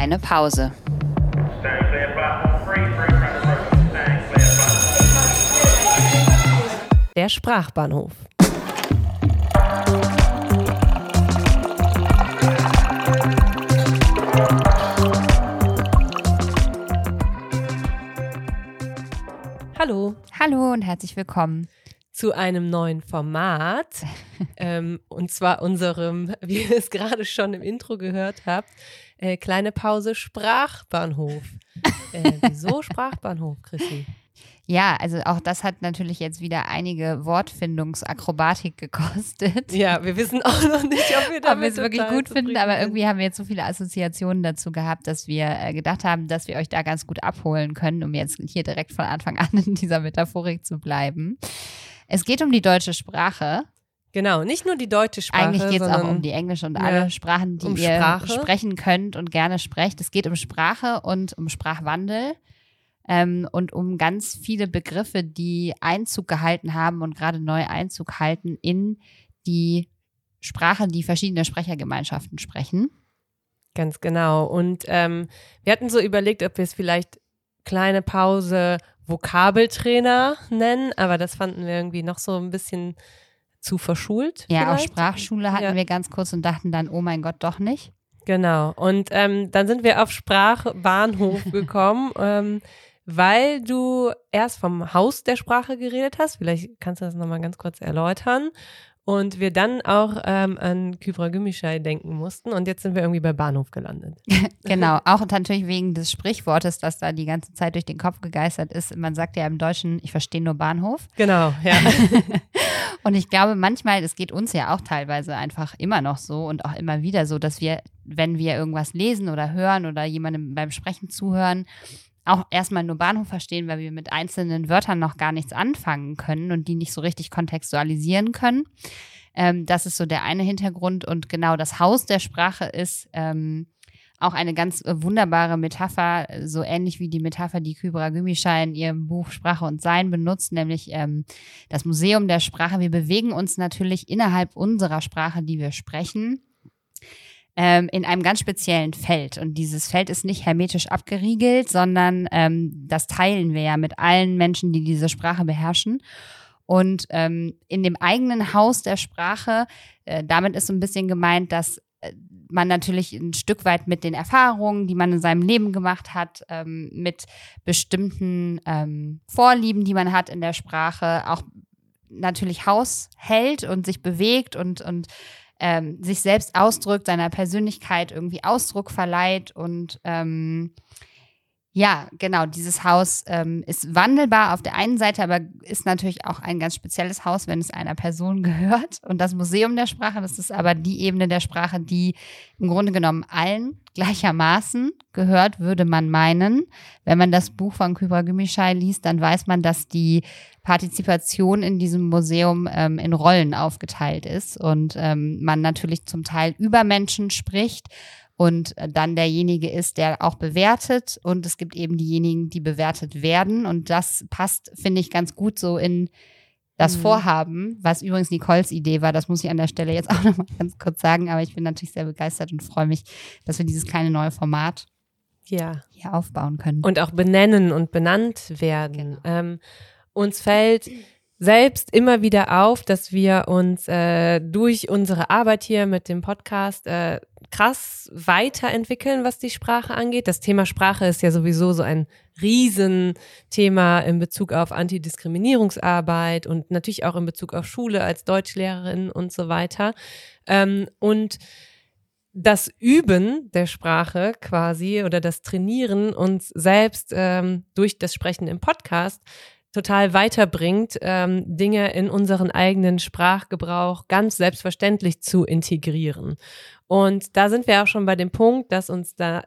Kleine Pause. Der Sprachbahnhof. Hallo Hallo und herzlich willkommen. zu einem neuen Format. ähm, und zwar unserem, wie ihr es gerade schon im Intro gehört habt, äh, kleine Pause Sprachbahnhof. äh, wieso Sprachbahnhof, Chrissy? Ja, also auch das hat natürlich jetzt wieder einige Wortfindungsakrobatik gekostet. Ja, wir wissen auch noch nicht, ob wir Ob damit wir es wirklich gut finden, aber irgendwie haben wir jetzt so viele Assoziationen dazu gehabt, dass wir äh, gedacht haben, dass wir euch da ganz gut abholen können, um jetzt hier direkt von Anfang an in dieser Metaphorik zu bleiben. Es geht um die deutsche Sprache. Genau, nicht nur die deutsche Sprache, Eigentlich geht es auch um die englische und Ja, alle Sprachen, die um ihr Sprache. sprechen könnt und gerne sprecht. Es geht um Sprache und um Sprachwandel ähm, und um ganz viele Begriffe, die Einzug gehalten haben und gerade neu Einzug halten in die Sprache, die verschiedene Sprechergemeinschaften sprechen. Ganz genau. Und ähm, wir hatten so überlegt, ob wir es vielleicht kleine Pause Vokabeltrainer nennen, aber das fanden wir irgendwie noch so ein bisschen zu verschult. Ja, auch vielleicht. Sprachschule hatten Ja. wir ganz kurz und dachten dann, oh mein Gott, doch nicht. Genau. Und ähm, dann sind wir auf Sprachbahnhof gekommen, ähm, weil du erst vom Haus der Sprache geredet hast. Vielleicht kannst du das nochmal ganz kurz erläutern. Und wir dann auch ähm, an Kybra Gümüşay denken mussten. Und jetzt sind wir irgendwie bei Bahnhof gelandet. Genau, auch natürlich wegen des Sprichwortes, das da die ganze Zeit durch den Kopf gegeistert ist. Man sagt ja im Deutschen, ich verstehe nur Bahnhof. Genau, ja. Und ich glaube manchmal, es geht uns ja auch teilweise einfach immer noch so und auch immer wieder so, dass wir, wenn wir irgendwas lesen oder hören oder jemandem beim Sprechen zuhören, auch erstmal nur Bahnhof verstehen, weil wir mit einzelnen Wörtern noch gar nichts anfangen können und die nicht so richtig kontextualisieren können. Ähm, das ist so der eine Hintergrund. Und genau das Haus der Sprache ist ähm, auch eine ganz äh, wunderbare Metapher, so ähnlich wie die Metapher, die Kybra Gümüşay in ihrem Buch Sprache und Sein benutzt, nämlich ähm, das Museum der Sprache. Wir bewegen uns natürlich innerhalb unserer Sprache, die wir sprechen, ähm, in einem ganz speziellen Feld. Und dieses Feld ist nicht hermetisch abgeriegelt, sondern ähm, das teilen wir ja mit allen Menschen, die diese Sprache beherrschen. Und ähm, in dem eigenen Haus der Sprache, äh, damit ist so ein bisschen gemeint, dass äh, man natürlich ein Stück weit mit den Erfahrungen, die man in seinem Leben gemacht hat, ähm, mit bestimmten ähm, Vorlieben, die man hat in der Sprache, auch natürlich Haus hält und sich bewegt und, und ähm, sich selbst ausdrückt, seiner Persönlichkeit irgendwie Ausdruck verleiht und ähm, ja, genau, dieses Haus ähm, ist wandelbar auf der einen Seite, aber ist natürlich auch ein ganz spezielles Haus, wenn es einer Person gehört. Und das Museum der Sprache, das ist aber die Ebene der Sprache, die im Grunde genommen allen gleichermaßen gehört, würde man meinen. Wenn man das Buch von Kybra Gümüşay liest, dann weiß man, dass die Partizipation in diesem Museum ähm, in Rollen aufgeteilt ist und ähm, man natürlich zum Teil über Menschen spricht und dann derjenige ist, der auch bewertet und es gibt eben diejenigen, die bewertet werden und das passt, finde ich, ganz gut so in das Mhm. Vorhaben, was übrigens Nicoles Idee war, das muss ich an der Stelle jetzt auch nochmal ganz kurz sagen, aber ich bin natürlich sehr begeistert und freue mich, dass wir dieses kleine neue Format ja. hier aufbauen können. Und auch benennen und benannt werden. Genau. Ähm, uns fällt selbst immer wieder auf, dass wir uns äh, durch unsere Arbeit hier mit dem Podcast äh, krass weiterentwickeln, was die Sprache angeht. Das Thema Sprache ist ja sowieso so ein Riesenthema in Bezug auf Antidiskriminierungsarbeit und natürlich auch in Bezug auf Schule als Deutschlehrerin und so weiter. Ähm, und das Üben der Sprache quasi oder das Trainieren uns selbst ähm, durch das Sprechen im Podcast total weiterbringt, ähm, Dinge in unseren eigenen Sprachgebrauch ganz selbstverständlich zu integrieren. Und da sind wir auch schon bei dem Punkt, dass uns da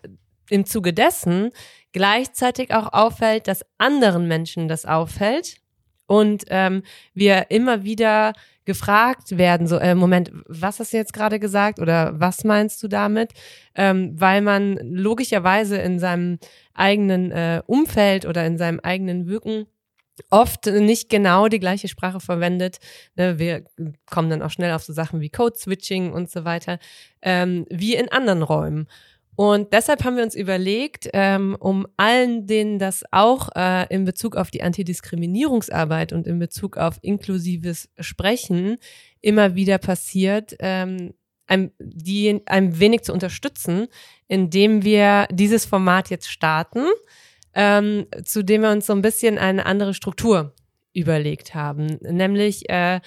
im Zuge dessen gleichzeitig auch auffällt, dass anderen Menschen das auffällt und ähm, wir immer wieder gefragt werden, so, äh, Moment, was hast du jetzt gerade gesagt oder was meinst du damit? Ähm, weil man logischerweise in seinem eigenen äh, Umfeld oder in seinem eigenen Wirken oft nicht genau die gleiche Sprache verwendet. Ne, wir kommen dann auch schnell auf so Sachen wie Code-Switching und so weiter, ähm, wie in anderen Räumen. Und deshalb haben wir uns überlegt, ähm, um allen, denen das auch äh, in Bezug auf die Antidiskriminierungsarbeit und in Bezug auf inklusives Sprechen immer wieder passiert, ähm, ein, die ein wenig zu unterstützen, indem wir dieses Format jetzt starten, ähm, zu dem wir uns so ein bisschen eine andere Struktur überlegt haben, nämlich äh,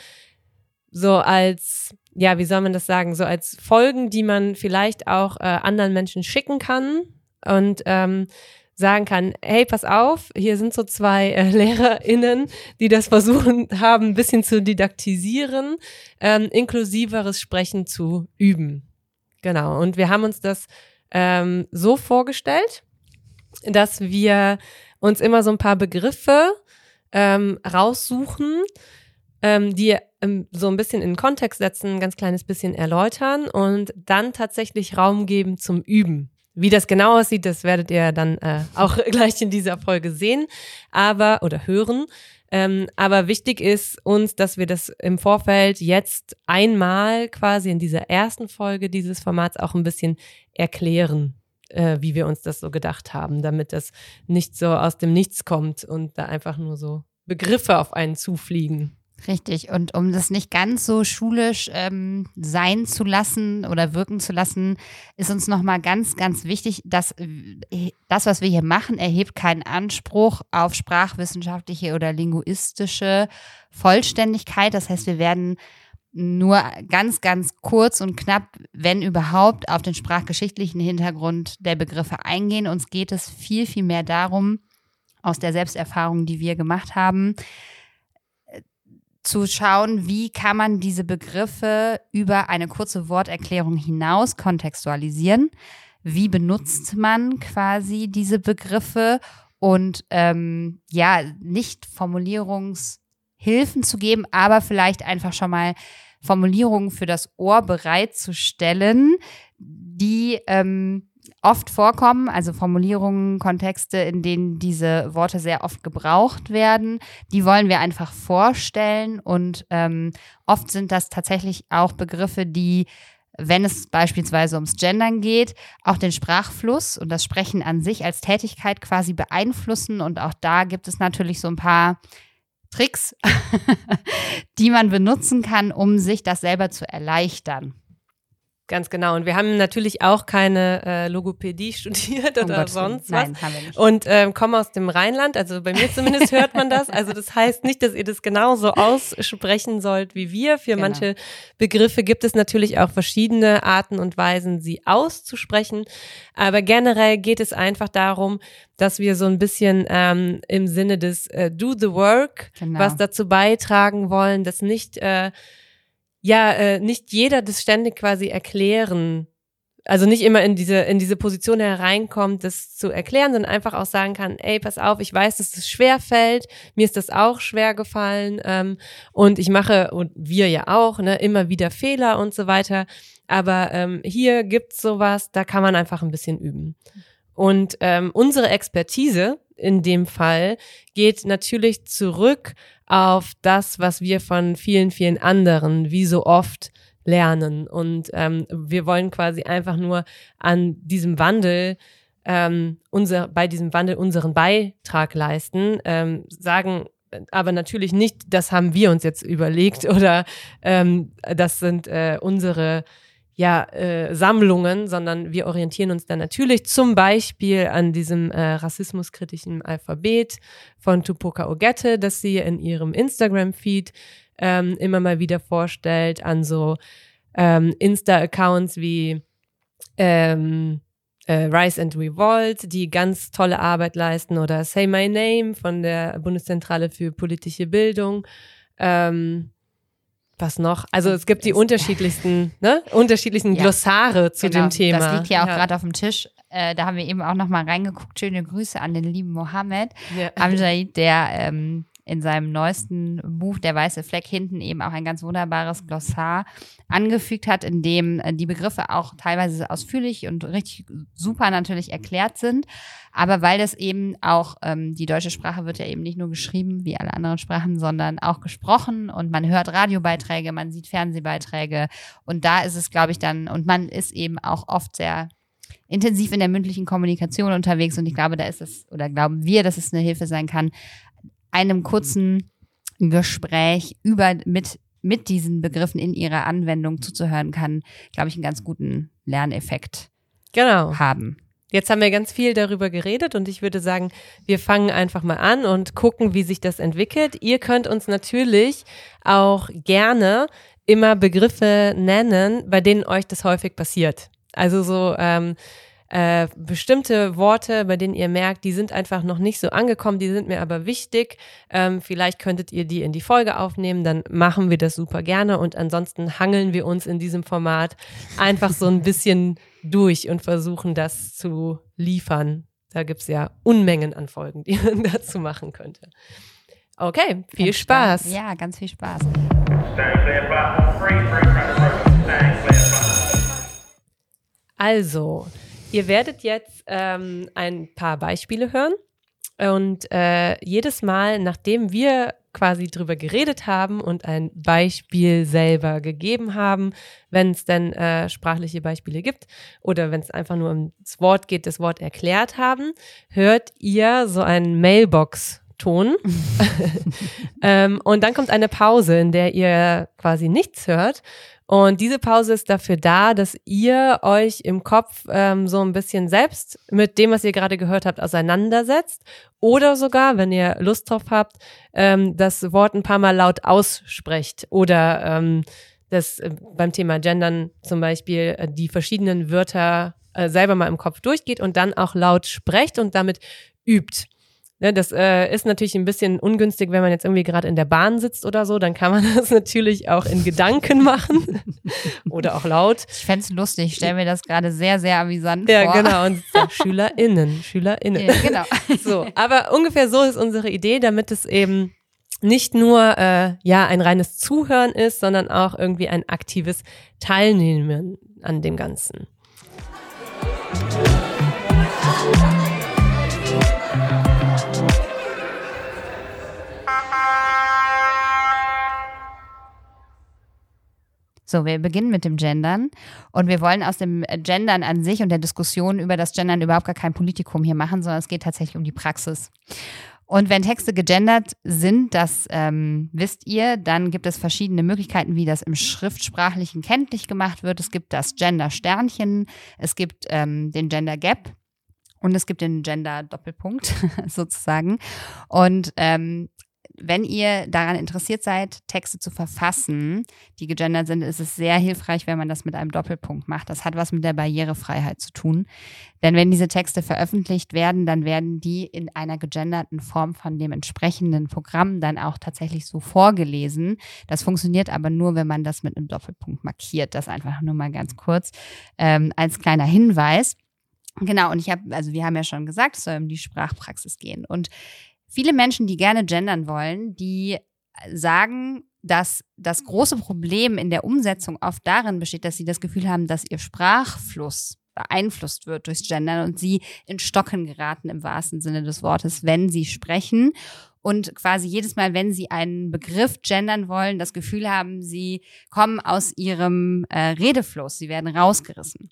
so als ja, wie soll man das sagen, so als Folgen, die man vielleicht auch äh, anderen Menschen schicken kann und ähm, sagen kann, hey, pass auf, hier sind so zwei äh, LehrerInnen, die das versuchen haben, ein bisschen zu didaktisieren, ähm, inklusiveres Sprechen zu üben. Genau. Und wir haben uns das ähm, so vorgestellt, dass wir uns immer so ein paar Begriffe ähm, raussuchen, ähm, die ähm, so ein bisschen in Kontext setzen, ein ganz kleines bisschen erläutern und dann tatsächlich Raum geben zum Üben. Wie das genau aussieht, das werdet ihr dann äh, auch gleich in dieser Folge sehen, aber oder hören. Ähm, aber wichtig ist uns, dass wir das im Vorfeld jetzt einmal quasi in dieser ersten Folge dieses Formats auch ein bisschen erklären, äh, wie wir uns das so gedacht haben, damit das nicht so aus dem Nichts kommt und da einfach nur so Begriffe auf einen zufliegen. Richtig. Und um das nicht ganz so schulisch ähm, sein zu lassen oder wirken zu lassen, ist uns nochmal ganz, ganz wichtig, dass äh, das, was wir hier machen, erhebt keinen Anspruch auf sprachwissenschaftliche oder linguistische Vollständigkeit. Das heißt, wir werden nur ganz, ganz kurz und knapp, wenn überhaupt, auf den sprachgeschichtlichen Hintergrund der Begriffe eingehen. Uns geht es viel, viel mehr darum, aus der Selbsterfahrung, die wir gemacht haben, zu schauen, wie kann man diese Begriffe über eine kurze Worterklärung hinaus kontextualisieren. Wie benutzt man quasi diese Begriffe und ähm, ja, nicht Formulierungshilfen zu geben, aber vielleicht einfach schon mal Formulierungen für das Ohr bereitzustellen, die ähm, oft vorkommen, also Formulierungen, Kontexte, in denen diese Worte sehr oft gebraucht werden. Die wollen wir einfach vorstellen und ähm, oft sind das tatsächlich auch Begriffe, die wenn es beispielsweise ums Gendern geht, auch den Sprachfluss und das Sprechen an sich als Tätigkeit quasi beeinflussen. Und auch da gibt es natürlich so ein paar Tricks, die man benutzen kann, um sich das selber zu erleichtern. Ganz genau. Und wir haben natürlich auch keine äh, Logopädie studiert oder oh sonst was. Nein, haben wir nicht. Und ähm, kommen aus dem Rheinland. Also bei mir zumindest hört man das. Also das heißt nicht, dass ihr das genauso aussprechen sollt wie wir. Für genau. manche Begriffe gibt es natürlich auch verschiedene Arten und Weisen, sie auszusprechen. Aber generell geht es einfach darum, dass wir so ein bisschen ähm, im Sinne des äh, Do the Work genau. was dazu beitragen wollen, dass nicht äh, ja, äh, nicht jeder das ständig quasi erklären, also nicht immer in diese, in diese Position hereinkommt, das zu erklären, sondern einfach auch sagen kann, ey, pass auf, ich weiß, dass es schwer fällt, mir ist das auch schwer gefallen ähm, und ich mache, und wir ja auch, ne, immer wieder Fehler und so weiter, aber ähm, hier gibt's sowas, da kann man einfach ein bisschen üben. Und ähm, unsere Expertise in dem Fall geht natürlich zurück auf das, was wir von vielen, vielen anderen, wie so oft, lernen. Und ähm, wir wollen quasi einfach nur an diesem Wandel ähm, unser, bei diesem Wandel unseren Beitrag leisten, ähm, sagen aber natürlich nicht, das haben wir uns jetzt überlegt oder ähm, das sind äh, unsere ja, äh, Sammlungen, sondern wir orientieren uns dann natürlich zum Beispiel an diesem äh, rassismuskritischen Alphabet von Tupoka Ogette, das sie in ihrem Instagram-Feed ähm, immer mal wieder vorstellt, an so ähm, Insta-Accounts wie ähm, äh, Rise and Revolt, die ganz tolle Arbeit leisten, oder Say My Name von der Bundeszentrale für politische Bildung. Ähm, was noch? Also es gibt die unterschiedlichsten, ne? unterschiedlichsten ja. Glossare zu genau. dem Thema. Das liegt hier auch ja. gerade auf dem Tisch. Äh, da haben wir eben auch noch mal reingeguckt. Schöne Grüße an den lieben Mohammed ja. Amjad, der ähm, in seinem neuesten Buch Der weiße Fleck hinten eben auch ein ganz wunderbares Glossar angefügt hat, in dem äh, die Begriffe auch teilweise ausführlich und richtig super natürlich erklärt sind. Aber weil das eben auch, ähm, die deutsche Sprache wird ja eben nicht nur geschrieben wie alle anderen Sprachen, sondern auch gesprochen und man hört Radiobeiträge, man sieht Fernsehbeiträge und da ist es, glaube ich, dann, und man ist eben auch oft sehr intensiv in der mündlichen Kommunikation unterwegs und ich glaube, da ist es, oder glauben wir, dass es eine Hilfe sein kann, einem kurzen Gespräch über mit mit diesen Begriffen in ihrer Anwendung zuzuhören kann, glaube ich, einen ganz guten Lerneffekt genau. haben. Jetzt haben wir ganz viel darüber geredet und ich würde sagen, wir fangen einfach mal an und gucken, wie sich das entwickelt. Ihr könnt uns natürlich auch gerne immer Begriffe nennen, bei denen euch das häufig passiert. Also so ähm, äh, bestimmte Worte, bei denen ihr merkt, die sind einfach noch nicht so angekommen, die sind mir aber wichtig. Ähm, vielleicht könntet ihr die in die Folge aufnehmen, dann machen wir das super gerne und ansonsten hangeln wir uns in diesem Format einfach so ein bisschen durch und versuchen das zu liefern. Da gibt's ja Unmengen an Folgen, die man dazu machen könnte. Okay, viel Ganz Spaß. Spaß. Ja, ganz viel Spaß. Also, ihr werdet jetzt ähm, ein paar Beispiele hören. Und äh, jedes Mal, nachdem wir quasi drüber geredet haben und ein Beispiel selber gegeben haben, wenn es denn äh, sprachliche Beispiele gibt oder wenn es einfach nur ums Wort geht, das Wort erklärt haben, hört ihr so einen Mailbox Ton. ähm, und dann kommt eine Pause, in der ihr quasi nichts hört. Und diese Pause ist dafür da, dass ihr euch im Kopf ähm, so ein bisschen selbst mit dem, was ihr gerade gehört habt, auseinandersetzt. Oder sogar, wenn ihr Lust drauf habt, ähm, das Wort ein paar Mal laut aussprecht. Oder ähm, das äh, beim Thema Gendern zum Beispiel äh, die verschiedenen Wörter äh, selber mal im Kopf durchgeht und dann auch laut sprecht und damit übt. Ne, das äh, ist natürlich ein bisschen ungünstig, wenn man jetzt irgendwie gerade in der Bahn sitzt oder so. Dann kann man das natürlich auch in Gedanken machen oder auch laut. Ich fände es lustig. Ich stelle mir das gerade sehr, sehr amüsant Ja, vor. genau. Und ja, SchülerInnen, SchülerInnen. Ja, genau. So, aber ungefähr so ist unsere Idee, damit es eben nicht nur äh, ja ein reines Zuhören ist, sondern auch irgendwie ein aktives Teilnehmen an dem Ganzen. So, wir beginnen mit dem Gendern und wir wollen aus dem Gendern an sich und der Diskussion über das Gendern überhaupt gar kein Politikum hier machen, sondern es geht tatsächlich um die Praxis. Und wenn Texte gegendert sind, das ähm, wisst ihr, dann gibt es verschiedene Möglichkeiten, wie das im Schriftsprachlichen kenntlich gemacht wird. Es gibt das Gender-Sternchen, es gibt ähm, den Gender Gap und es gibt den Gender Doppelpunkt sozusagen. Und ähm, wenn ihr daran interessiert seid, Texte zu verfassen, die gegendert sind, ist es sehr hilfreich, wenn man das mit einem Doppelpunkt macht. Das hat was mit der Barrierefreiheit zu tun. Denn wenn diese Texte veröffentlicht werden, dann werden die in einer gegenderten Form von dem entsprechenden Programm dann auch tatsächlich so vorgelesen. Das funktioniert aber nur, wenn man das mit einem Doppelpunkt markiert. Das einfach nur mal ganz kurz ähm, als kleiner Hinweis. Genau, und ich habe, also wir haben ja schon gesagt, es soll um die Sprachpraxis gehen. Und viele Menschen, die gerne gendern wollen, die sagen, dass das große Problem in der Umsetzung oft darin besteht, dass sie das Gefühl haben, dass ihr Sprachfluss beeinflusst wird durchs Gendern und sie in Stocken geraten im wahrsten Sinne des Wortes, wenn sie sprechen und quasi jedes Mal, wenn sie einen Begriff gendern wollen, das Gefühl haben, sie kommen aus ihrem äh, Redefluss, sie werden rausgerissen.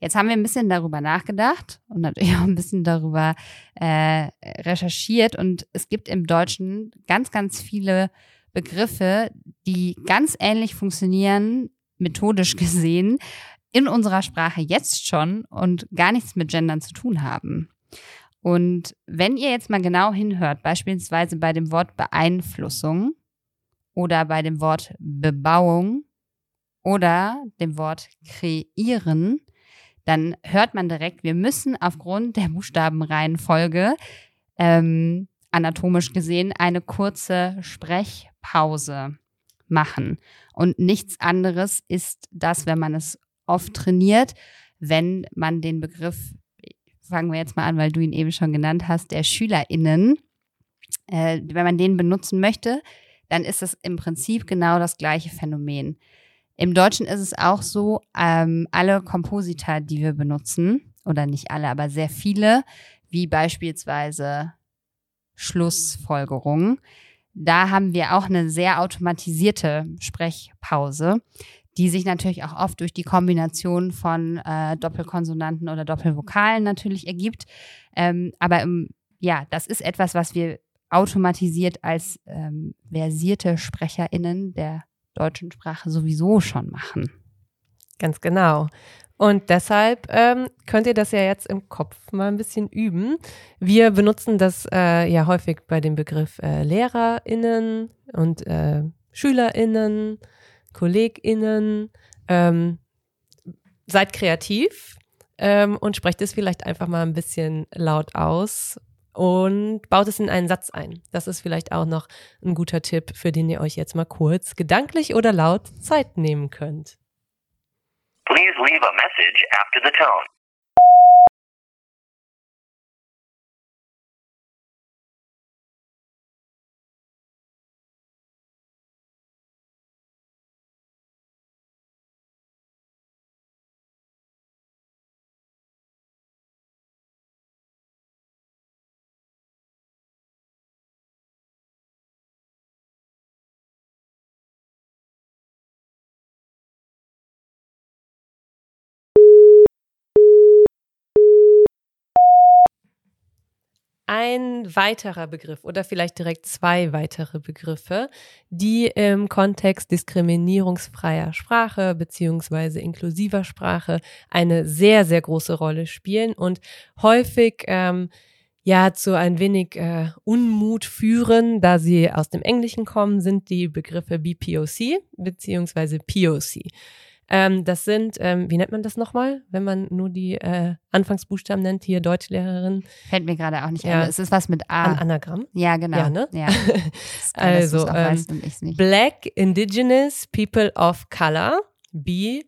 Jetzt haben wir ein bisschen darüber nachgedacht und natürlich auch ein bisschen darüber äh, recherchiert. Und es gibt im Deutschen ganz, ganz viele Begriffe, die ganz ähnlich funktionieren, methodisch gesehen, in unserer Sprache jetzt schon und gar nichts mit Gendern zu tun haben. Und wenn ihr jetzt mal genau hinhört, beispielsweise bei dem Wort Beeinflussung oder bei dem Wort Bebauung oder dem Wort kreieren, dann hört man direkt, wir müssen aufgrund der Buchstabenreihenfolge ähm, anatomisch gesehen eine kurze Sprechpause machen. Und nichts anderes ist das, wenn man es oft trainiert, wenn man den Begriff, fangen wir jetzt mal an, weil du ihn eben schon genannt hast, der SchülerInnen, äh, wenn man den benutzen möchte, dann ist es im Prinzip genau das gleiche Phänomen. Im Deutschen ist es auch so, ähm, alle Komposita, die wir benutzen, oder nicht alle, aber sehr viele, wie beispielsweise Schlussfolgerung, da haben wir auch eine sehr automatisierte Sprechpause. die sich natürlich auch oft durch die Kombination von äh, Doppelkonsonanten oder Doppelvokalen natürlich ergibt. Ähm, aber im, ja, das ist etwas, was wir automatisiert als ähm, versierte SprecherInnen der deutschen Sprache sowieso schon machen. Ganz genau. Und deshalb ähm, könnt ihr das ja jetzt im Kopf mal ein bisschen üben. Wir benutzen das äh, ja häufig bei dem Begriff äh, LehrerInnen und äh, SchülerInnen, KollegInnen. Ähm, seid kreativ ähm, und sprecht es vielleicht einfach mal ein bisschen laut aus und baut es in einen Satz ein. Das ist vielleicht auch noch ein guter Tipp, für den ihr euch jetzt mal kurz gedanklich oder laut Zeit nehmen könnt. Please leave a message after the tone. Ein weiterer Begriff oder vielleicht direkt zwei weitere Begriffe, die im Kontext diskriminierungsfreier Sprache beziehungsweise inklusiver Sprache eine sehr, sehr große Rolle spielen und häufig ähm, ja zu ein wenig äh, Unmut führen, da sie aus dem Englischen kommen, sind die Begriffe BPOC beziehungsweise POC. Ähm, das sind, ähm, wie nennt man das nochmal, wenn man nur die äh, Anfangsbuchstaben nennt, hier Deutschlehrerin? Fällt mir gerade auch nicht ja. ein. Es ist was mit A. An Anagramm? Ja, genau. Ja, ne? ja. also, ähm, Black Indigenous People of Color, B,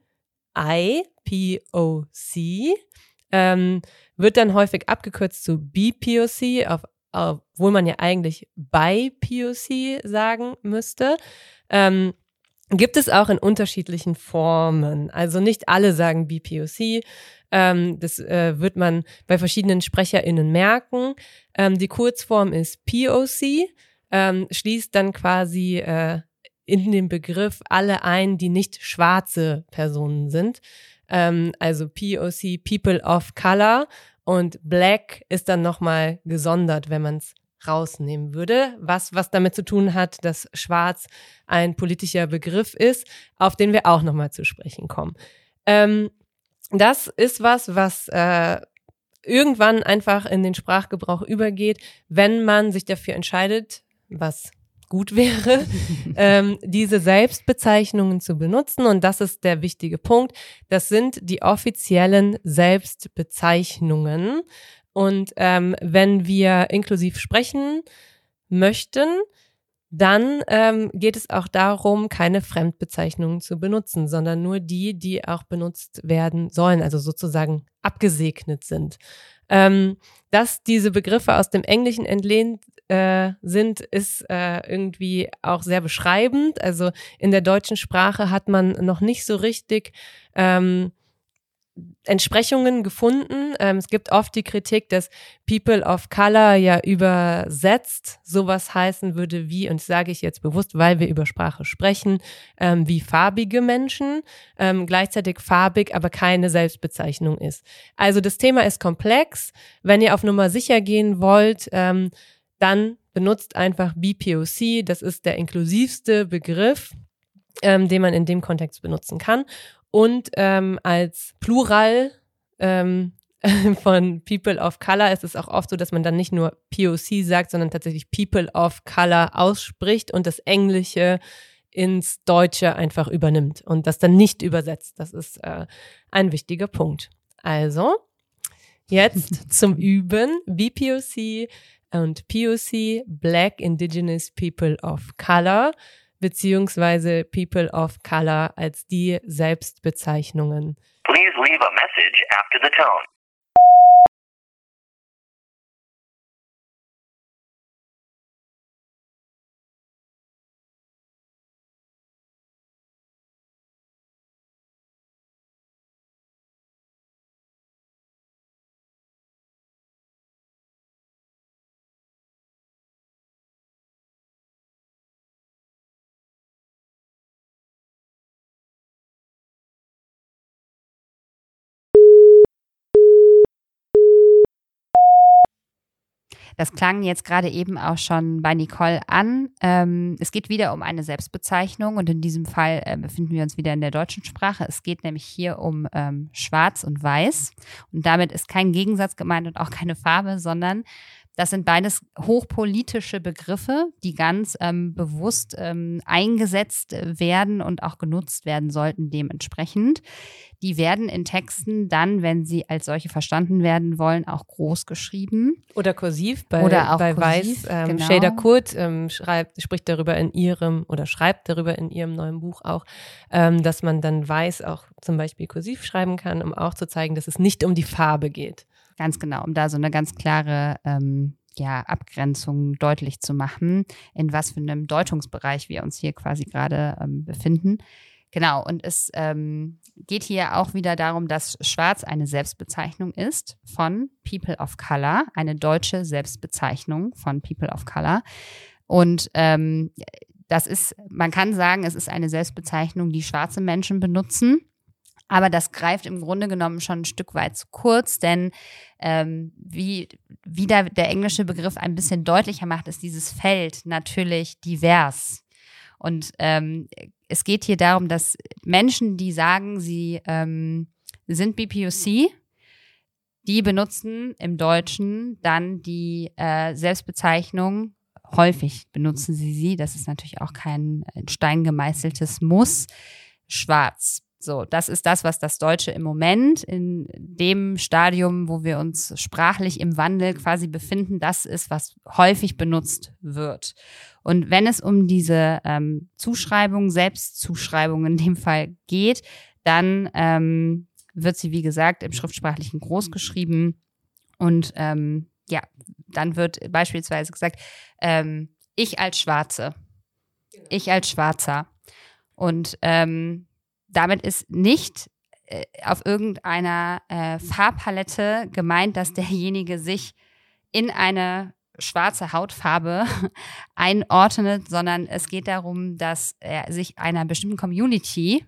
I, P, O, C, ähm, wird dann häufig abgekürzt zu BPOC, auf, obwohl man ja eigentlich bei POC sagen müsste. Ähm, gibt es auch in unterschiedlichen Formen. Also nicht alle sagen BPOC. Ähm, das äh, wird man bei verschiedenen SprecherInnen merken. Ähm, die Kurzform ist POC, ähm, schließt dann quasi äh, in den Begriff alle ein, die nicht schwarze Personen sind. Ähm, also POC, People of Color. Und Black ist dann nochmal gesondert, wenn man es rausnehmen würde, was, was damit zu tun hat, dass Schwarz ein politischer Begriff ist, auf den wir auch nochmal zu sprechen kommen. Ähm, das ist was, was äh, irgendwann einfach in den Sprachgebrauch übergeht, wenn man sich dafür entscheidet, was gut wäre, ähm, diese Selbstbezeichnungen zu benutzen. Und das ist der wichtige Punkt. Das sind die offiziellen Selbstbezeichnungen. Und ähm, wenn wir inklusiv sprechen möchten, dann ähm, geht es auch darum, keine Fremdbezeichnungen zu benutzen, sondern nur die, die auch benutzt werden sollen, also sozusagen abgesegnet sind. Ähm, dass diese Begriffe aus dem Englischen entlehnt äh, sind, ist äh, irgendwie auch sehr beschreibend. Also in der deutschen Sprache hat man noch nicht so richtig ähm, Entsprechungen gefunden. Ähm, es gibt oft die Kritik, dass People of Color ja übersetzt sowas heißen würde wie, und das sage ich jetzt bewusst, weil wir über Sprache sprechen, ähm, wie farbige Menschen, ähm, gleichzeitig farbig, aber keine Selbstbezeichnung ist. Also das Thema ist komplex. Wenn ihr auf Nummer sicher gehen wollt, ähm, dann benutzt einfach BPOC. Das ist der inklusivste Begriff, ähm, den man in dem Kontext benutzen kann. Und ähm, als Plural ähm, von People of Color ist es auch oft so, dass man dann nicht nur POC sagt, sondern tatsächlich People of Color ausspricht und das Englische ins Deutsche einfach übernimmt und das dann nicht übersetzt. Das ist äh, ein wichtiger Punkt. Also, jetzt zum Üben. BPOC und POC, Black Indigenous People of Color beziehungsweise People of Color als die Selbstbezeichnungen. Please leave a message after the tone. Das klang jetzt gerade eben auch schon bei Nicole an. Ähm, es geht wieder um eine Selbstbezeichnung und in diesem Fall äh, befinden wir uns wieder in der deutschen Sprache. Es geht nämlich hier um ähm, Schwarz und Weiß und damit ist kein Gegensatz gemeint und auch keine Farbe, sondern das sind beides hochpolitische Begriffe, die ganz ähm, bewusst ähm, eingesetzt werden und auch genutzt werden sollten dementsprechend. Die werden in Texten dann, wenn sie als solche verstanden werden wollen, auch groß geschrieben. Oder kursiv bei, Oder auch bei kursiv, Weiß. Ähm, genau. Shader Kurt ähm, schreibt, spricht darüber in ihrem oder schreibt darüber in ihrem neuen Buch auch, ähm, dass man dann Weiß auch zum Beispiel kursiv schreiben kann, um auch zu zeigen, dass es nicht um die Farbe geht. Ganz genau, um da so eine ganz klare ähm, ja, Abgrenzung deutlich zu machen, in was für einem Deutungsbereich wir uns hier quasi gerade ähm, befinden. Genau, und es ähm, geht hier auch wieder darum, dass Schwarz eine Selbstbezeichnung ist von People of Color, eine deutsche Selbstbezeichnung von People of Color. Und ähm, das ist, man kann sagen, es ist eine Selbstbezeichnung, die schwarze Menschen benutzen. Aber das greift im Grunde genommen schon ein Stück weit zu kurz, denn ähm, wie wieder der englische Begriff ein bisschen deutlicher macht, ist dieses Feld natürlich divers. Und ähm, es geht hier darum, dass Menschen, die sagen, sie ähm, sind BPOC, die benutzen im Deutschen dann die äh, Selbstbezeichnung, häufig benutzen sie sie, das ist natürlich auch kein in Stein gemeißeltes Muss, schwarz. So, das ist das, was das Deutsche im Moment in dem Stadium, wo wir uns sprachlich im Wandel quasi befinden, das ist, was häufig benutzt wird. Und wenn es um diese ähm, Zuschreibung, Selbstzuschreibung in dem Fall geht, dann ähm, wird sie, wie gesagt, im Schriftsprachlichen groß geschrieben. Und ähm, ja, dann wird beispielsweise gesagt, ähm, ich als Schwarze, ich als Schwarzer. Und ähm, damit ist nicht äh, auf irgendeiner äh, Farbpalette gemeint, dass derjenige sich in eine schwarze Hautfarbe einordnet, sondern es geht darum, dass er sich einer bestimmten Community,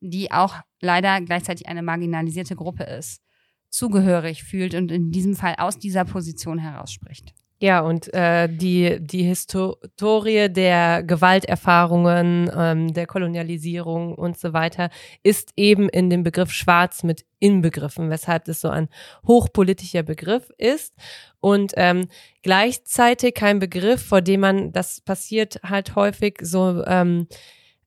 die auch leider gleichzeitig eine marginalisierte Gruppe ist, zugehörig fühlt und in diesem Fall aus dieser Position heraus spricht. Ja, und äh, die, die Historie der Gewalterfahrungen, ähm, der Kolonialisierung und so weiter ist eben in dem Begriff Schwarz mit inbegriffen, weshalb das so ein hochpolitischer Begriff ist. Und ähm, gleichzeitig kein Begriff, vor dem man, das passiert halt häufig so ähm,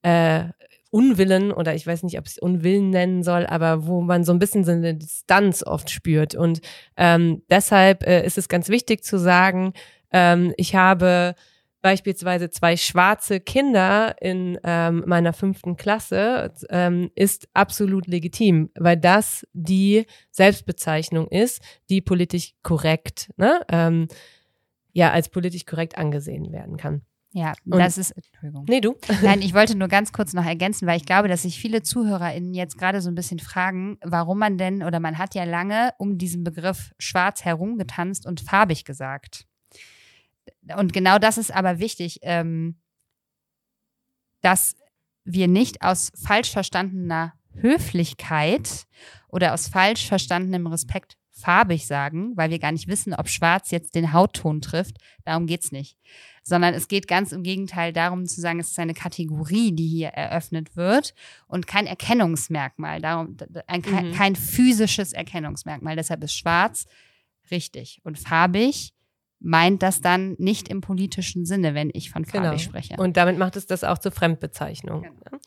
äh, Unwillen oder ich weiß nicht, ob ich es Unwillen nennen soll, aber wo man so ein bisschen so eine Distanz oft spürt. Und ähm, deshalb äh, ist es ganz wichtig zu sagen, ähm, ich habe beispielsweise zwei schwarze Kinder in ähm, meiner fünften Klasse, ähm, ist absolut legitim, weil das die Selbstbezeichnung ist, die politisch korrekt, ne, ähm, ja, als politisch korrekt angesehen werden kann. Ja, Und- das ist, Entschuldigung. Nee, du? Nein, ich wollte nur ganz kurz noch ergänzen, weil ich glaube, dass sich viele ZuhörerInnen jetzt gerade so ein bisschen fragen, warum man denn, oder man hat ja lange um diesen Begriff schwarz herumgetanzt und farbig gesagt. Und genau das ist aber wichtig, ähm, dass wir nicht aus falsch verstandener Höflichkeit oder aus falsch verstandenem Respekt farbig sagen, weil wir gar nicht wissen, ob schwarz jetzt den Hautton trifft. Darum geht's nicht sondern es geht ganz im Gegenteil darum zu sagen, es ist eine Kategorie, die hier eröffnet wird und kein Erkennungsmerkmal, darum ein, kein, Mhm. kein physisches Erkennungsmerkmal. Deshalb ist schwarz richtig und farbig meint das dann nicht im politischen Sinne, wenn ich von farbig Genau. spreche. Und damit macht es das auch zur Fremdbezeichnung. Genau.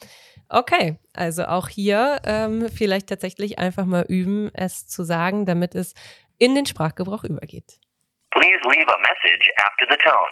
Okay, also auch hier ähm, vielleicht tatsächlich einfach mal üben, es zu sagen, damit es in den Sprachgebrauch übergeht. Please leave a message after the tone.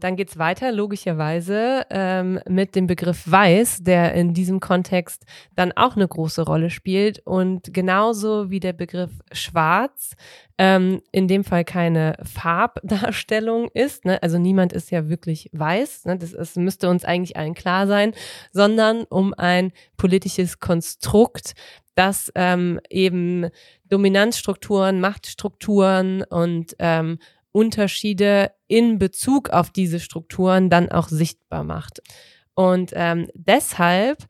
Dann geht's weiter, logischerweise, ähm, mit dem Begriff weiß, der in diesem Kontext dann auch eine große Rolle spielt. Und genauso wie der Begriff schwarz ähm, in dem Fall keine Farbdarstellung ist. Ne? Also niemand ist ja wirklich weiß. Ne? Das ist, müsste uns eigentlich allen klar sein, sondern um ein politisches Konstrukt, das ähm, eben Dominanzstrukturen, Machtstrukturen und ähm, Unterschiede in Bezug auf diese Strukturen dann auch sichtbar macht. Und ähm, deshalb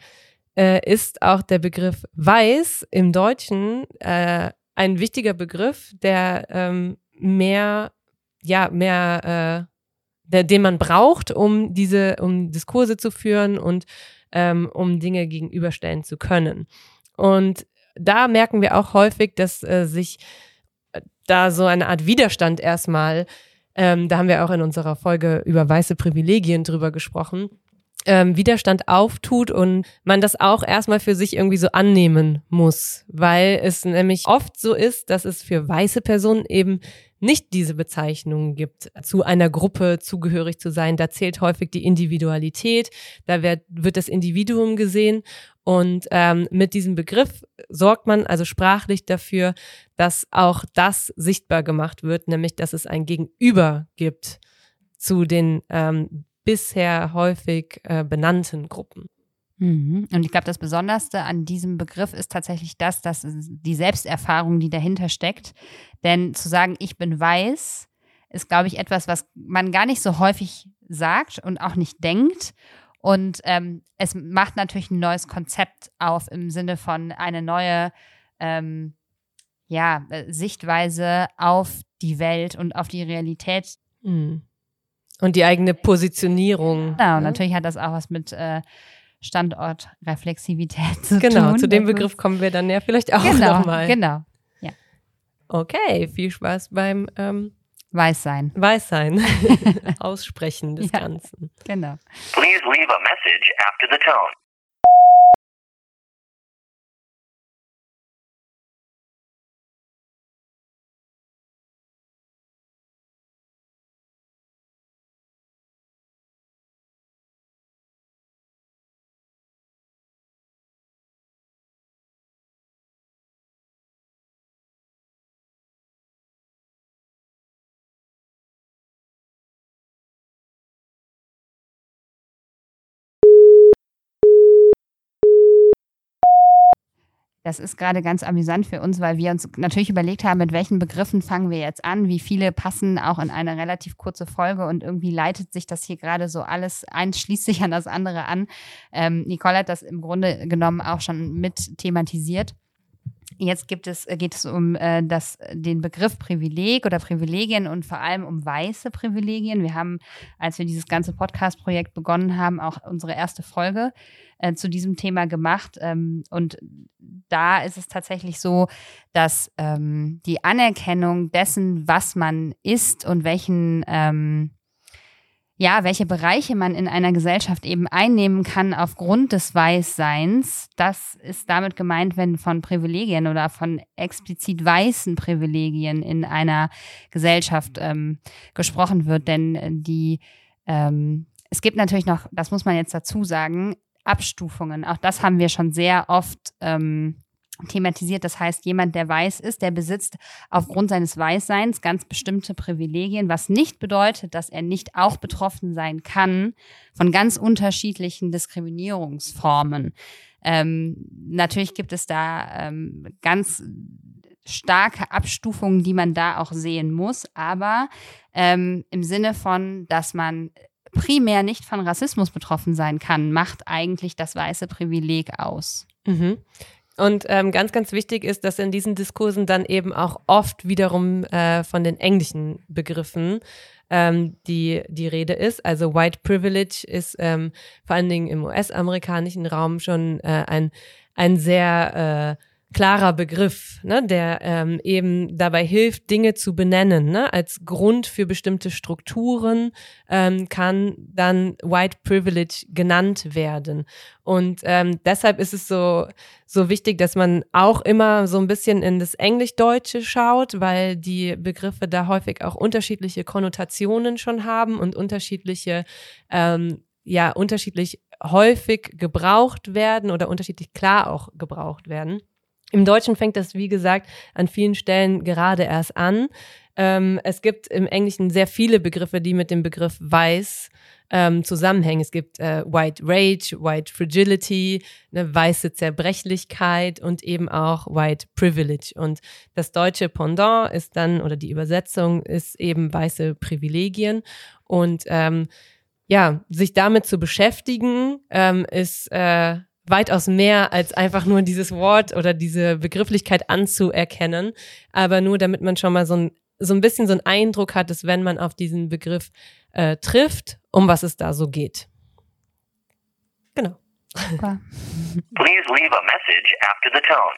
äh, ist auch der Begriff weiß im Deutschen äh, ein wichtiger Begriff, der ähm, mehr, ja, mehr, äh, der, den man braucht, um diese, um Diskurse zu führen und ähm, um Dinge gegenüberstellen zu können. Und da merken wir auch häufig, dass äh, sich da so eine Art Widerstand erstmal, ähm, da haben wir auch in unserer Folge über weiße Privilegien drüber gesprochen, ähm, Widerstand auftut und man das auch erstmal für sich irgendwie so annehmen muss, weil es nämlich oft so ist, dass es für weiße Personen eben nicht diese Bezeichnungen gibt, zu einer Gruppe zugehörig zu sein. Da zählt häufig die Individualität, da wird, wird das Individuum gesehen und ähm, mit diesem Begriff sorgt man also sprachlich dafür, dass auch das sichtbar gemacht wird, nämlich dass es ein Gegenüber gibt zu den ähm, bisher häufig äh, benannten Gruppen. Mhm. Und ich glaube, das Besonderste an diesem Begriff ist tatsächlich das, dass die Selbsterfahrung, die dahinter steckt. Denn zu sagen, ich bin weiß, ist, glaube ich, etwas, was man gar nicht so häufig sagt und auch nicht denkt. Und ähm, es macht natürlich ein neues Konzept auf im Sinne von eine neue ähm, ja, äh, Sichtweise auf die Welt und auf die Realität. Mhm. Und die eigene Positionierung. Genau, ne? natürlich hat das auch was mit äh, Standortreflexivität zu genau, tun. Genau, zu dem Begriff kommen wir dann ja vielleicht auch genau, nochmal. Genau, ja. Okay, viel Spaß beim ähm, Weißsein. Weißsein. Aussprechen des Ja. Ganzen. Genau. Please leave a message after the tone. Das ist gerade ganz amüsant für uns, weil wir uns natürlich überlegt haben, mit welchen Begriffen fangen wir jetzt an, wie viele passen auch in eine relativ kurze Folge und irgendwie leitet sich das hier gerade so alles, eins schließt sich an das andere an. Ähm, Nicole hat das im Grunde genommen auch schon mit thematisiert. Jetzt gibt es, geht es um äh, das, den Begriff Privileg oder Privilegien und vor allem um weiße Privilegien. Wir haben, als wir dieses ganze Podcast-Projekt begonnen haben, auch unsere erste Folge äh, zu diesem Thema gemacht. Ähm, und da ist es tatsächlich so, dass ähm, die Anerkennung dessen, was man ist und welchen ähm, ja, welche Bereiche man in einer Gesellschaft eben einnehmen kann aufgrund des Weißseins, das ist damit gemeint, wenn von Privilegien oder von explizit weißen Privilegien in einer Gesellschaft ähm, gesprochen wird. Denn äh, die, ähm, es gibt natürlich noch, das muss man jetzt dazu sagen, Abstufungen. Auch das haben wir schon sehr oft ähm, thematisiert. Das heißt, jemand, der weiß ist, der besitzt aufgrund seines Weißseins ganz bestimmte Privilegien, was nicht bedeutet, dass er nicht auch betroffen sein kann von ganz unterschiedlichen Diskriminierungsformen. Ähm, natürlich gibt es da ähm, ganz starke Abstufungen, die man da auch sehen muss, aber ähm, im Sinne von, dass man primär nicht von Rassismus betroffen sein kann, macht eigentlich das weiße Privileg aus. Mhm. Und ähm, ganz, ganz wichtig ist, dass in diesen Diskursen dann eben auch oft wiederum äh, von den englischen Begriffen ähm, die, die Rede ist. Also White Privilege ist ähm, vor allen Dingen im US-amerikanischen Raum schon äh, ein, ein sehr äh, klarer Begriff, ne, der ähm, eben dabei hilft, Dinge zu benennen. Ne? Als Grund für bestimmte Strukturen ähm, kann dann White Privilege genannt werden. Und ähm, deshalb ist es so, so wichtig, dass man auch immer so ein bisschen in das Englisch-Deutsche schaut, weil die Begriffe da häufig auch unterschiedliche Konnotationen schon haben und unterschiedliche ähm, ja unterschiedlich häufig gebraucht werden oder unterschiedlich klar auch gebraucht werden. Im Deutschen fängt das, wie gesagt, an vielen Stellen gerade erst an. Ähm, es gibt im Englischen sehr viele Begriffe, die mit dem Begriff weiß ähm, zusammenhängen. Es gibt äh, White Rage, White Fragility, eine weiße Zerbrechlichkeit und eben auch White Privilege. Und das deutsche Pendant ist dann, oder die Übersetzung ist eben weiße Privilegien. Und ähm, ja, sich damit zu beschäftigen, ähm, ist äh, weitaus mehr als einfach nur dieses Wort oder diese Begrifflichkeit anzuerkennen, aber nur damit man schon mal so ein, so ein bisschen so einen Eindruck hat, dass wenn man auf diesen Begriff äh, trifft, um was es da so geht. Genau. Please leave a message after the tone.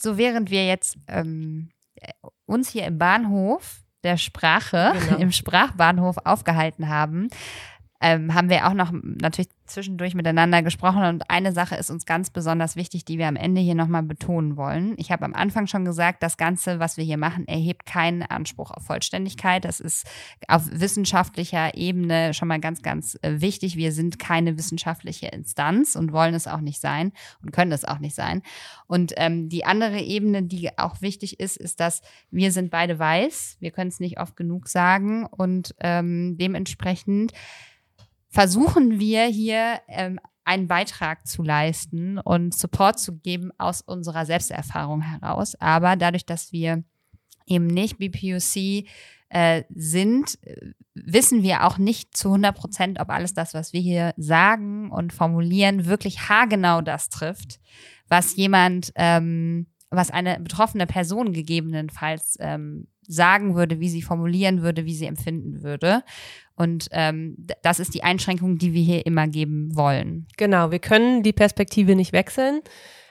So während wir jetzt ähm, uns hier im Bahnhof der Sprache, Genau. im Sprachbahnhof aufgehalten haben, ähm, haben wir auch noch natürlich zwischendurch miteinander gesprochen und eine Sache ist uns ganz besonders wichtig, die wir am Ende hier nochmal betonen wollen. Ich habe am Anfang schon gesagt, das Ganze, was wir hier machen, erhebt keinen Anspruch auf Vollständigkeit. Das ist auf wissenschaftlicher Ebene schon mal ganz, ganz äh, wichtig. Wir sind keine wissenschaftliche Instanz und wollen es auch nicht sein und können es auch nicht sein. Und ähm, die andere Ebene, die auch wichtig ist, ist, dass wir sind beide weiß. Wir können es nicht oft genug sagen und ähm, dementsprechend versuchen wir hier ähm, einen Beitrag zu leisten und Support zu geben aus unserer Selbsterfahrung heraus. Aber dadurch, dass wir eben nicht BPUC äh, sind, äh, wissen wir auch nicht zu 100 Prozent, ob alles das, was wir hier sagen und formulieren, wirklich haargenau das trifft, was jemand, ähm, was eine betroffene Person gegebenenfalls ähm, sagen würde, wie sie formulieren würde, wie sie empfinden würde. Und ähm, das ist die Einschränkung, die wir hier immer geben wollen. Genau, wir können die Perspektive nicht wechseln.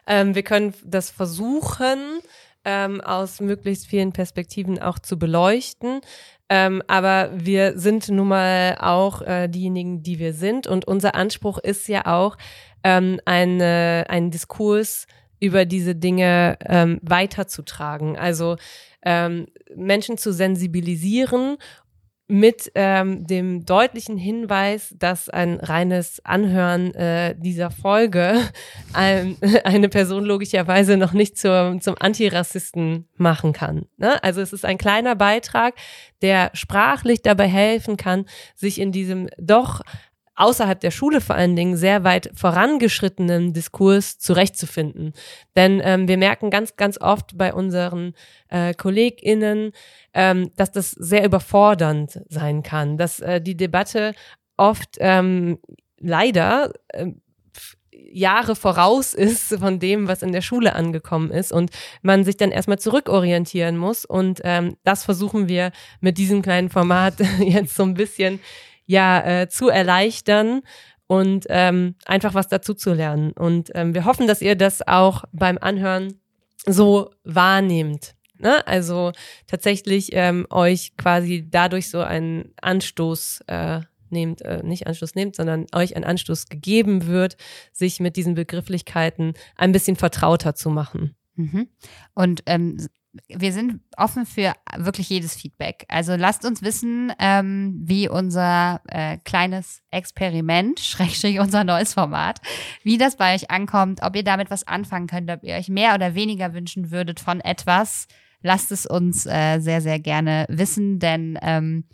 Ähm, wir können das versuchen, ähm, aus möglichst vielen Perspektiven auch zu beleuchten. Ähm, aber wir sind nun mal auch äh, diejenigen, die wir sind. Und unser Anspruch ist ja auch, ähm, eine, einen Diskurs über diese Dinge ähm, weiterzutragen. Also ähm, Menschen zu sensibilisieren mit ähm, dem deutlichen Hinweis, dass ein reines Anhören äh, dieser Folge ein, eine Person logischerweise noch nicht zur, zum Antirassisten machen kann. Ne? Also es ist ein kleiner Beitrag, der sprachlich dabei helfen kann, sich in diesem doch außerhalb der Schule vor allen Dingen sehr weit vorangeschrittenen Diskurs zurechtzufinden. Denn ähm, wir merken ganz, ganz oft bei unseren äh, KollegInnen, ähm, dass das sehr überfordernd sein kann, dass äh, die Debatte oft ähm, leider f- Jahre voraus ist von dem, was in der Schule angekommen ist und man sich dann erstmal zurückorientieren muss und ähm, das versuchen wir mit diesem kleinen Format jetzt so ein bisschen ja äh, zu erleichtern und ähm, einfach was dazu zu lernen und ähm, wir hoffen, dass ihr das auch beim Anhören so wahrnehmt. Ne? Also tatsächlich ähm, euch quasi dadurch so einen Anstoß äh, nehmt, äh, nicht Anstoß nehmt, sondern euch ein Anstoß gegeben wird, sich mit diesen Begrifflichkeiten ein bisschen vertrauter zu machen. Mhm. Und ähm, wir sind offen für wirklich jedes Feedback. Also lasst uns wissen, ähm, wie unser äh, kleines Experiment, Schrägstrich unser neues Format, wie das bei euch ankommt, ob ihr damit was anfangen könnt, ob ihr euch mehr oder weniger wünschen würdet von etwas. Lasst es uns äh, sehr, sehr gerne wissen, denn ähm,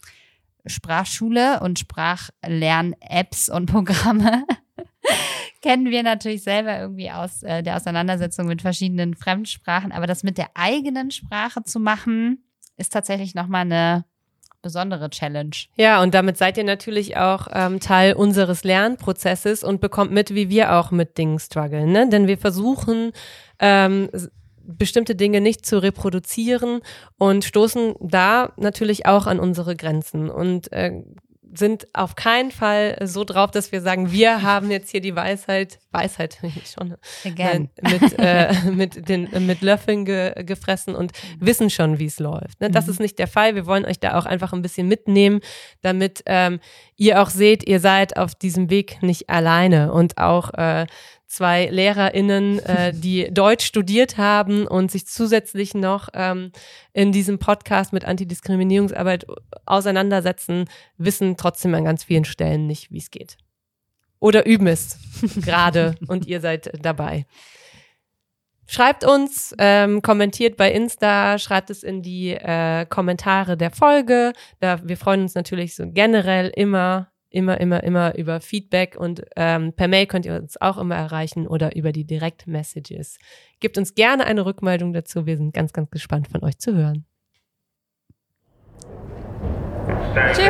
Sprachschule und Sprachlern-Apps und Programme kennen wir natürlich selber irgendwie aus äh, der Auseinandersetzung mit verschiedenen Fremdsprachen. Aber das mit der eigenen Sprache zu machen, ist tatsächlich nochmal eine besondere Challenge. Ja, und damit seid ihr natürlich auch ähm, Teil unseres Lernprozesses und bekommt mit, wie wir auch mit Dingen strugglen. Ne? Denn wir versuchen, ähm, bestimmte Dinge nicht zu reproduzieren und stoßen da natürlich auch an unsere Grenzen. Und äh, sind auf keinen Fall so drauf, dass wir sagen, wir haben jetzt hier die Weisheit, Weisheit schon, Again. mit, äh, mit, den, mit Löffeln ge, gefressen und wissen schon, wie es läuft. Ne? Das mhm. ist nicht der Fall. Wir wollen euch da auch einfach ein bisschen mitnehmen, damit ähm, ihr auch seht, ihr seid auf diesem Weg nicht alleine und auch äh, zwei LehrerInnen, äh, die Deutsch studiert haben und sich zusätzlich noch ähm, in diesem Podcast mit Antidiskriminierungsarbeit auseinandersetzen, wissen trotzdem an ganz vielen Stellen nicht, wie es geht. Oder üben es gerade und ihr seid dabei. Schreibt uns, ähm, kommentiert bei Insta, schreibt es in die äh, Kommentare der Folge. Da, wir freuen uns natürlich so generell immer immer, immer, immer über Feedback und ähm, per Mail könnt ihr uns auch immer erreichen oder über die Direct-Messages. Gebt uns gerne eine Rückmeldung dazu. Wir sind ganz, ganz gespannt von euch zu hören. Tschüss.